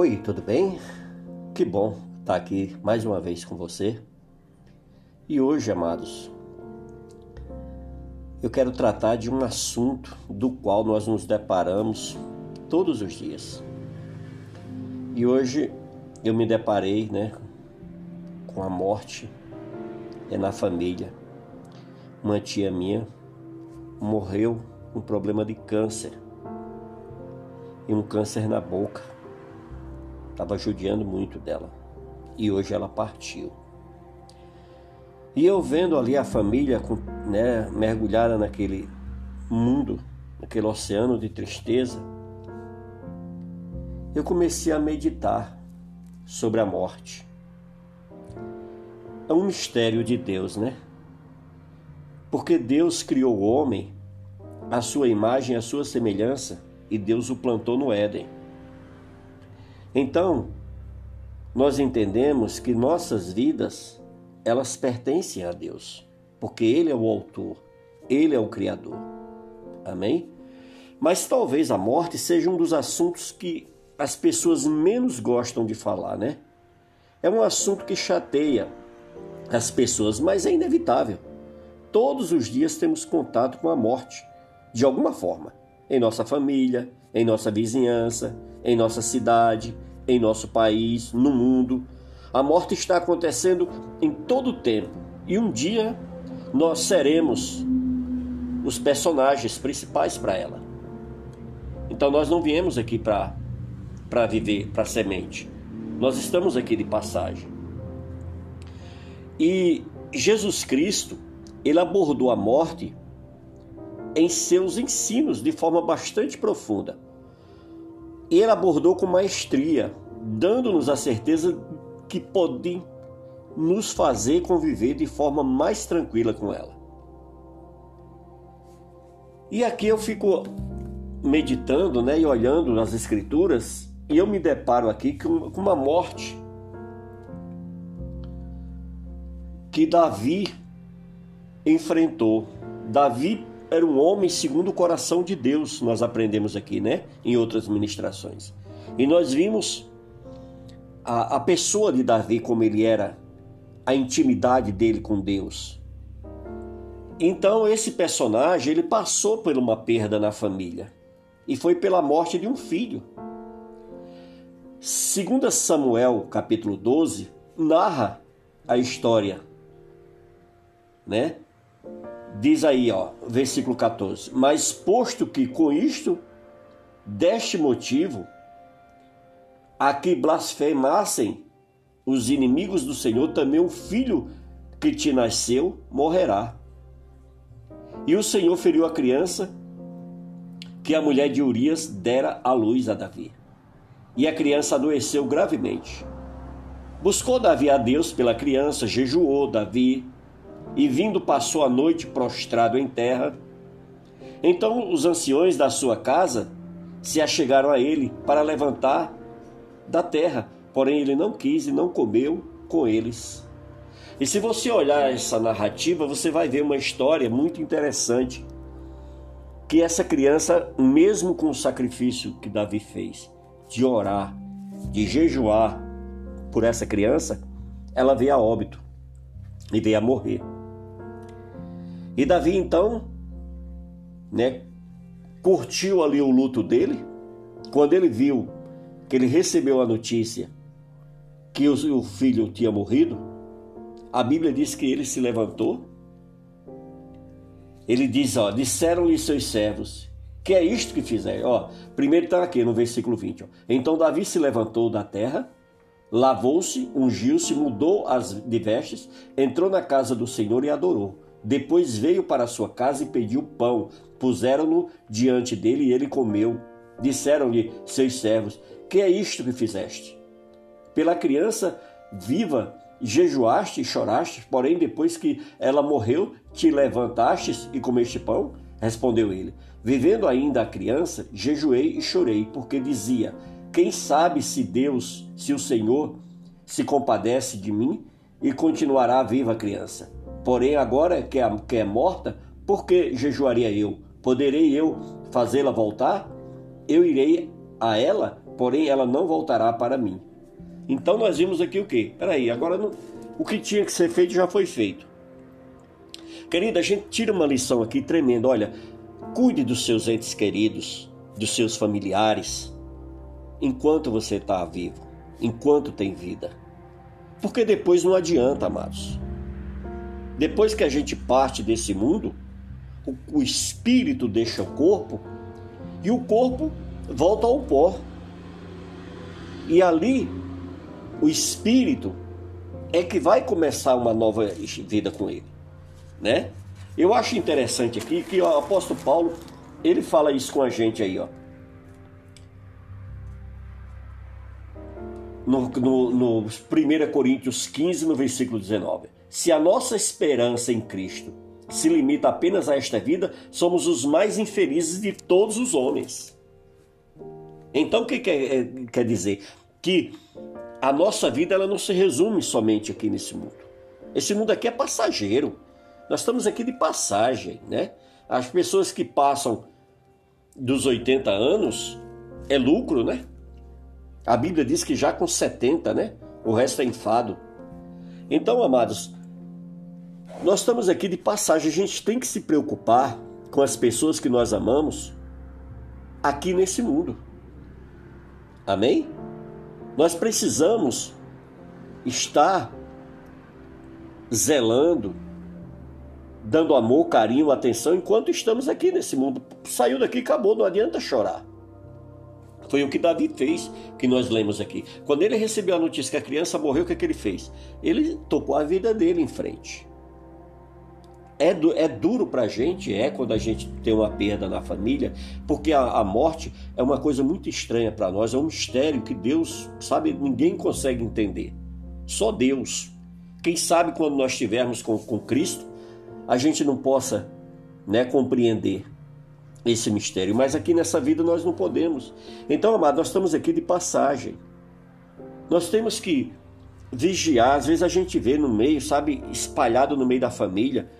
Oi, tudo bem? Que bom estar aqui mais uma vez com você. E hoje, amados, eu quero tratar de um assunto do qual nós nos deparamos todos os dias. E hoje eu me deparei, né, com a morte é na família. Uma tia minha morreu com um problema de câncer. E um câncer na boca. Estava judiando muito dela. E hoje ela partiu. E eu vendo ali a família né, mergulhada naquele mundo, naquele oceano de tristeza, eu comecei a meditar sobre a morte. É um mistério de Deus, né? Porque Deus criou o homem à sua imagem, à sua semelhança, e Deus o plantou no Éden. Então, nós entendemos que nossas vidas elas pertencem a Deus, porque Ele é o autor, Ele é o Criador. Amém? Mas talvez a morte seja um dos assuntos que as pessoas menos gostam de falar, né? É um assunto que chateia as pessoas, mas é inevitável. Todos os dias temos contato com a morte, de alguma forma, em nossa família, em nossa vizinhança, em nossa cidade, em nosso país, no mundo. A morte está acontecendo em todo o tempo e um dia nós seremos os personagens principais para ela. Então nós não viemos aqui para para viver, para semente. Nós estamos aqui de passagem. E Jesus Cristo, ele abordou a morte em seus ensinos de forma bastante profunda. Ele abordou com maestria, dando-nos a certeza que podem nos fazer conviver de forma mais tranquila com ela. E aqui eu fico meditando né, e olhando nas escrituras e eu me deparo aqui com uma morte que Davi enfrentou. Davi era um homem segundo o coração de Deus, nós aprendemos aqui, né? Em outras ministrações. E nós vimos a, a pessoa de Davi, como ele era, a intimidade dele com Deus. Então esse personagem ele passou por uma perda na família e foi pela morte de um filho. Segundo Samuel, capítulo 12, narra a história, né? Diz aí, ó, versículo 14: Mas posto que com isto deste motivo a que blasfemassem os inimigos do Senhor, também o filho que te nasceu morrerá. E o Senhor feriu a criança que a mulher de Urias dera à luz a Davi. E a criança adoeceu gravemente. Buscou Davi a Deus pela criança, jejuou Davi, e vindo passou a noite prostrado em terra. Então os anciões da sua casa se achegaram a ele para levantar da terra, porém ele não quis e não comeu com eles. E se você olhar essa narrativa, você vai ver uma história muito interessante. Que essa criança, mesmo com o sacrifício que Davi fez, de orar, de jejuar por essa criança, ela veio a óbito e veio a morrer. E Davi então, né, curtiu ali o luto dele. Quando ele viu que ele recebeu a notícia que o filho tinha morrido, a Bíblia diz que ele se levantou. Ele diz, ó, disseram-lhe seus servos, que é isto que fizeram. Ó, primeiro está aqui no versículo 20. Ó. Então Davi se levantou da terra, lavou-se, ungiu-se, mudou as de vestes, entrou na casa do Senhor e adorou. Depois veio para sua casa e pediu pão. Puseram-no diante dele e ele comeu. Disseram-lhe seus servos: Que é isto que fizeste? Pela criança viva jejuaste e choraste, porém depois que ela morreu, te levantastes e comeste pão? Respondeu ele: Vivendo ainda a criança, jejuei e chorei, porque dizia: Quem sabe se Deus, se o Senhor, se compadece de mim e continuará viva a criança. Porém, agora que é, que é morta, por que jejuaria eu? Poderei eu fazê-la voltar? eu irei a ela porém ela não voltará para mim. Então nós vimos aqui o quê? Peraí, agora não, o que tinha que ser feito já foi feito. Querida, a gente tira uma lição aqui tremenda. Olha, cuide dos seus entes queridos, dos seus familiares, enquanto você está vivo, enquanto tem vida. Porque depois não adianta, amados. Depois que a gente parte desse mundo, o, o espírito deixa o corpo e o corpo volta ao pó. E ali, o espírito é que vai começar uma nova vida com ele, né? Eu acho interessante aqui que o apóstolo Paulo, ele fala isso com a gente aí, ó. No, no, no 1 Coríntios 15, no versículo 19. Se a nossa esperança em Cristo se limita apenas a esta vida, somos os mais infelizes de todos os homens. Então, o que quer, é, quer dizer? Que a nossa vida ela não se resume somente aqui nesse mundo. Esse mundo aqui é passageiro. Nós estamos aqui de passagem, né? As pessoas que passam dos 80 anos é lucro, né? A Bíblia diz que já com 70, né? O resto é enfado. Então, amados, nós estamos aqui de passagem. A gente tem que se preocupar com as pessoas que nós amamos aqui nesse mundo. Amém? Nós precisamos estar zelando, dando amor, carinho, atenção enquanto estamos aqui nesse mundo. Saiu daqui, acabou, não adianta chorar. Foi o que Davi fez, que nós lemos aqui. Quando ele recebeu a notícia que a criança morreu, o que, é que ele fez? Ele tocou a vida dele em frente. É, du é duro para a gente, é quando a gente tem uma perda na família, porque a, a morte é uma coisa muito estranha para nós, é um mistério que Deus, sabe, ninguém consegue entender. Só Deus. Quem sabe quando nós estivermos com, com Cristo, a gente não possa né, compreender esse mistério, mas aqui nessa vida nós não podemos. Então, amado, nós estamos aqui de passagem. Nós temos que vigiar, às vezes a gente vê no meio, sabe, espalhado no meio da família,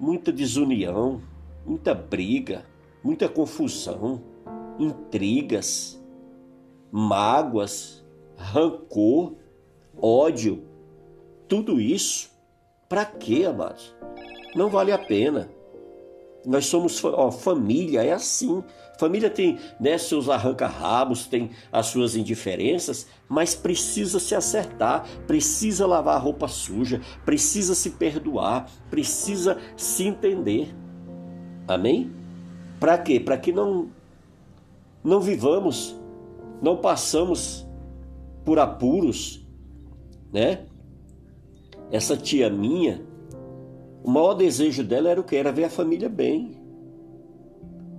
muita desunião, muita briga, muita confusão, intrigas, mágoas, rancor, ódio. Tudo isso, para quê, amados? Não vale a pena. Nós somos ó, família, é assim. Família tem né, seus arranca-rabos, tem as suas indiferenças, mas precisa se acertar, precisa lavar a roupa suja, precisa se perdoar, precisa se entender. Amém? Para quê? Para que não não vivamos, não passamos por apuros, né? Essa tia minha, o maior desejo dela era o que? Era ver a família bem.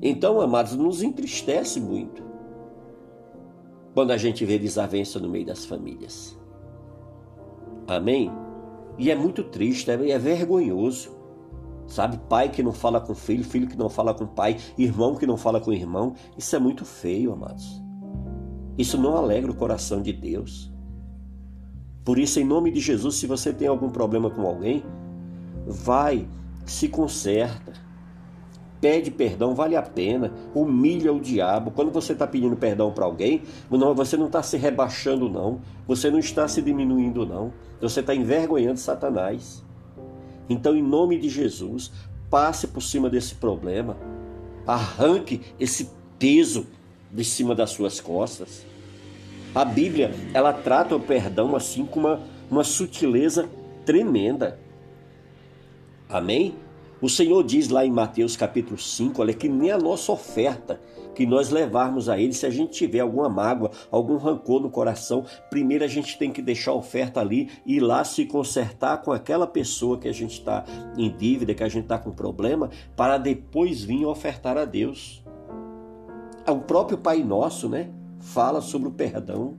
Então, amados, nos entristece muito quando a gente vê desavença no meio das famílias. Amém? E é muito triste, é, é vergonhoso. Sabe, pai que não fala com filho, filho que não fala com pai, irmão que não fala com irmão. Isso é muito feio, amados. Isso não alegra o coração de Deus. Por isso, em nome de Jesus, se você tem algum problema com alguém, vai, se conserta pede perdão, vale a pena, humilha o diabo. Quando você está pedindo perdão para alguém, você não está se rebaixando, não, você não está se diminuindo, não, você está envergonhando Satanás. Então, em nome de Jesus, passe por cima desse problema, arranque esse peso de cima das suas costas. A Bíblia, ela trata o perdão assim com uma, uma sutileza tremenda. Amém? O Senhor diz lá em Mateus capítulo 5, olha, que nem a nossa oferta que nós levarmos a Ele, se a gente tiver alguma mágoa, algum rancor no coração, primeiro a gente tem que deixar a oferta ali e ir lá se consertar com aquela pessoa que a gente está em dívida, que a gente está com problema, para depois vir ofertar a Deus. O próprio Pai Nosso, né, fala sobre o perdão.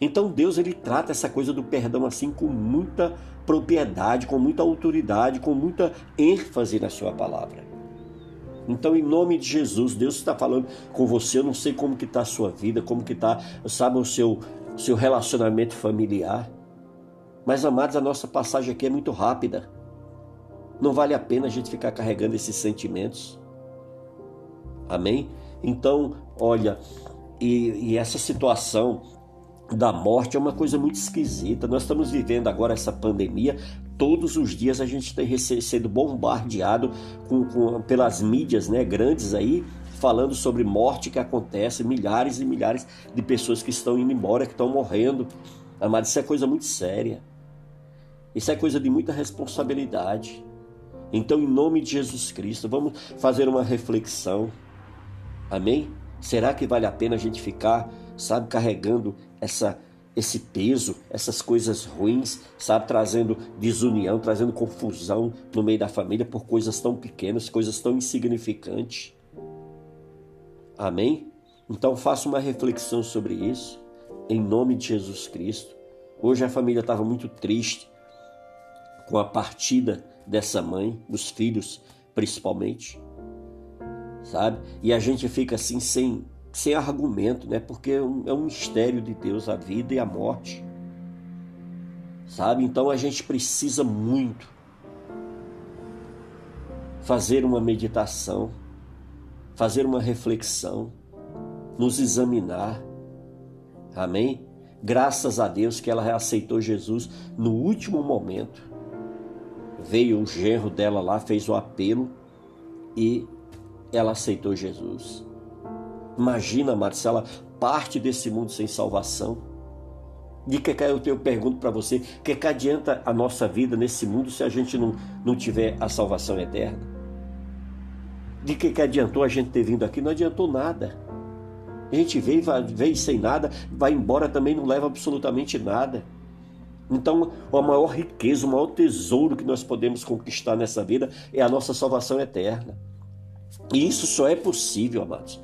Então Deus ele trata essa coisa do perdão assim com muita propriedade, com muita autoridade, com muita ênfase na sua palavra. Então, em nome de Jesus, Deus está falando com você. Eu não sei como que está a sua vida, como que está, sabe, o seu, seu relacionamento familiar. Mas, amados, a nossa passagem aqui é muito rápida. Não vale a pena a gente ficar carregando esses sentimentos. Amém? Então, olha, E, e essa situação da morte é uma coisa muito esquisita. Nós estamos vivendo agora essa pandemia. Todos os dias a gente tem sido bombardeado com, com, pelas mídias né, grandes aí, falando sobre morte que acontece, milhares e milhares de pessoas que estão indo embora, que estão morrendo. Amado, isso é coisa muito séria. Isso é coisa de muita responsabilidade. Então, em nome de Jesus Cristo, vamos fazer uma reflexão. Amém? Será que vale a pena a gente ficar, sabe, carregando essa esse peso, essas coisas ruins, sabe, trazendo desunião, trazendo confusão no meio da família por coisas tão pequenas, coisas tão insignificantes? Amém? Então faça uma reflexão sobre isso, em nome de Jesus Cristo. Hoje a família estava muito triste com a partida dessa mãe, dos filhos principalmente, sabe? E a gente fica assim sem, sem argumento, né? Porque é um, é um mistério de Deus a vida e a morte, sabe? Então a gente precisa muito fazer uma meditação, fazer uma reflexão, nos examinar, amém? Graças a Deus que ela aceitou Jesus no último momento veio o genro dela lá, fez o apelo e ela aceitou Jesus. Imagina, Marcela, parte desse mundo sem salvação. De que eu, eu pergunto para você, que que adianta a nossa vida nesse mundo se a gente não, não tiver a salvação eterna? De que que adiantou a gente ter vindo aqui? Não adiantou nada. A gente veio, veio sem nada, vai embora também não leva absolutamente nada. Então, a maior riqueza, o maior tesouro que nós podemos conquistar nessa vida é a nossa salvação eterna. E isso só é possível, amados.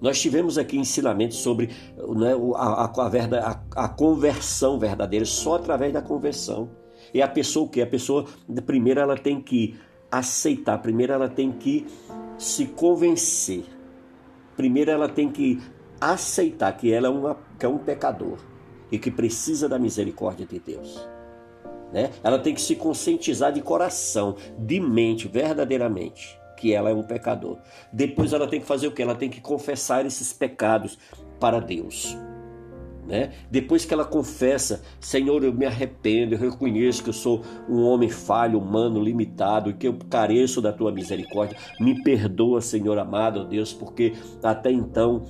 Nós tivemos aqui ensinamentos sobre né, a, a, a, a, conversão verdadeira, só através da conversão. E a pessoa o que? A pessoa, primeiro, ela tem que aceitar, primeiro, ela tem que se convencer. Primeiro, ela tem que aceitar que ela é, uma, que é um pecador e que precisa da misericórdia de Deus. Né? Ela tem que se conscientizar de coração, de mente, verdadeiramente, que ela é um pecador. Depois ela tem que fazer o que? Ela tem que confessar esses pecados para Deus. Né? Depois que ela confessa, Senhor, eu me arrependo, eu reconheço que eu sou um homem falho, humano, limitado e que eu careço da tua misericórdia. Me perdoa, Senhor amado, Deus, porque até então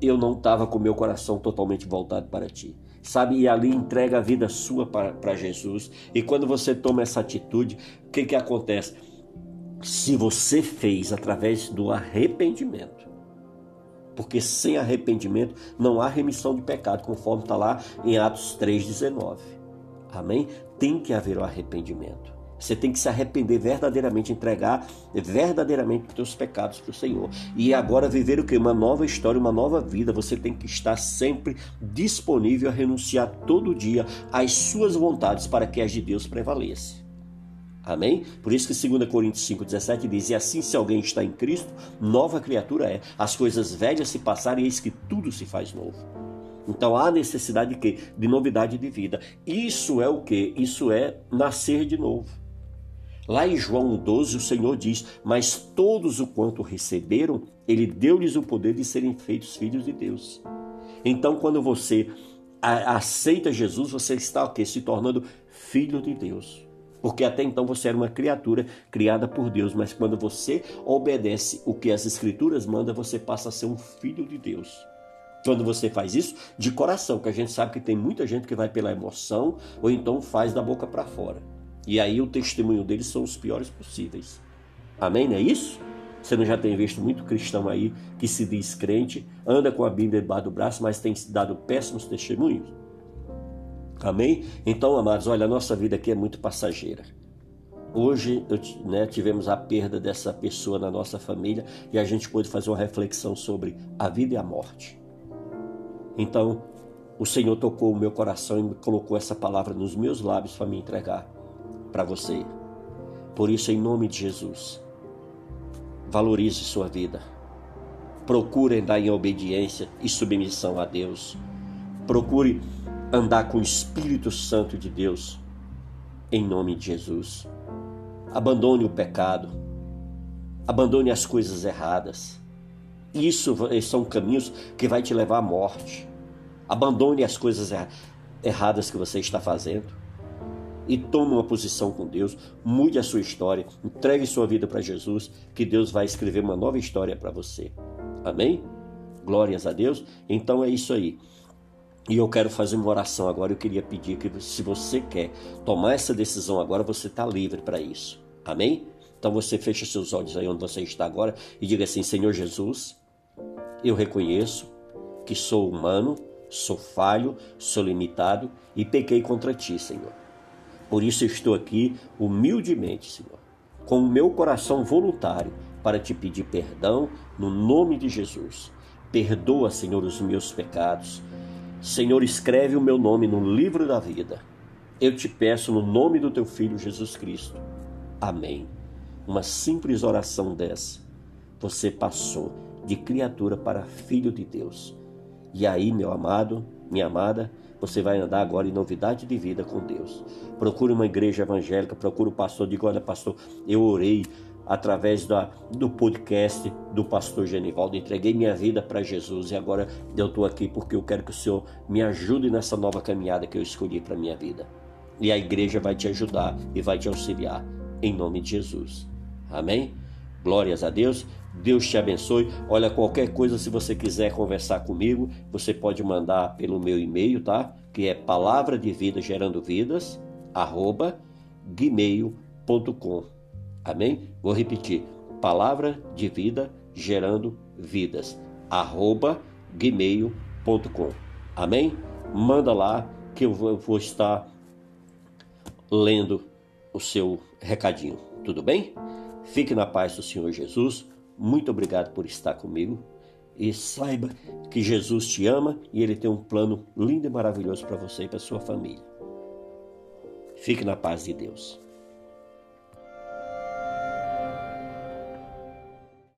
eu não estava com meu coração totalmente voltado para ti sabe? E ali entrega a vida sua para Jesus. E quando você toma essa atitude, o que, que acontece? Se você fez através do arrependimento, porque sem arrependimento não há remissão de pecado, conforme está lá em Atos 3,19. Amém? Tem que haver o arrependimento. Você tem que se arrepender verdadeiramente, entregar verdadeiramente os teus pecados para o Senhor. E agora viver o que? Uma nova história, uma nova vida. Você tem que estar sempre disponível a renunciar todo dia às suas vontades para que as de Deus prevaleçam. Amém? Por isso que 2 Coríntios 5,17 diz: E assim, se alguém está em Cristo, nova criatura é. As coisas velhas se passaram e eis que tudo se faz novo. Então há necessidade de quê? De novidade de vida. Isso é o que? Isso é nascer de novo. Lá em João 12, o Senhor diz: Mas todos o quanto receberam, Ele deu-lhes o poder de serem feitos filhos de Deus. Então, quando você aceita Jesus, você está o quê? Se tornando filho de Deus. Porque até então você era uma criatura criada por Deus, mas quando você obedece o que as Escrituras mandam, você passa a ser um filho de Deus. Quando você faz isso de coração, que a gente sabe que tem muita gente que vai pela emoção ou então faz da boca para fora. E aí o testemunho deles são os piores possíveis. Amém? Não é isso? Você não já tem visto muito cristão aí que se diz crente, anda com a Bíblia debaixo do braço, mas tem dado péssimos testemunhos? Amém? Então, amados, olha, a nossa vida aqui é muito passageira. Hoje né, tivemos a perda dessa pessoa na nossa família e a gente pôde fazer uma reflexão sobre a vida e a morte. Então, o Senhor tocou o meu coração e me colocou essa palavra nos meus lábios para me entregar para você. Por isso, em nome de Jesus, valorize sua vida. Procure andar em obediência e submissão a Deus. Procure andar com o Espírito Santo de Deus, em nome de Jesus. Abandone o pecado. Abandone as coisas erradas. Isso são caminhos que vai te levar à morte. Abandone as coisas erradas que você está fazendo e tome uma posição com Deus, mude a sua história, entregue sua vida para Jesus, que Deus vai escrever uma nova história para você. Amém? Glórias a Deus. Então é isso aí. E eu quero fazer uma oração agora. Eu queria pedir que, se você quer tomar essa decisão agora, você está livre para isso. Amém? Então você fecha seus olhos aí onde você está agora e diga assim: Senhor Jesus, eu reconheço que sou humano, sou falho, sou limitado e pequei contra ti, Senhor. Por isso estou aqui humildemente, Senhor, com o meu coração voluntário para te pedir perdão no nome de Jesus. Perdoa, Senhor, os meus pecados. Senhor, escreve o meu nome no livro da vida. Eu te peço no nome do teu filho Jesus Cristo. Amém. Uma simples oração dessa, você passou de criatura para filho de Deus. E aí, meu amado, minha amada, você vai andar agora em novidade de vida com Deus. Procure uma igreja evangélica, procure o pastor, diga: olha, pastor, eu orei através da, do podcast do pastor Genivaldo, entreguei minha vida para Jesus e agora eu estou aqui porque eu quero que o Senhor me ajude nessa nova caminhada que eu escolhi para minha vida. E a igreja vai te ajudar e vai te auxiliar, em nome de Jesus. Amém? Glórias a Deus. Deus te abençoe. Olha, qualquer coisa, se você quiser conversar comigo, você pode mandar pelo meu e-mail, tá? Que é palavra de vida gerando vidas, arroba gmail.com. Amém? Vou repetir. Palavra de vida gerando vidas, arroba gmail.com. Amém? Manda lá que eu vou estar lendo o seu recadinho. Tudo bem? Fique na paz do Senhor Jesus. Muito obrigado por estar comigo. E saiba que Jesus te ama e Ele tem um plano lindo e maravilhoso para você e para sua família. Fique na paz de Deus.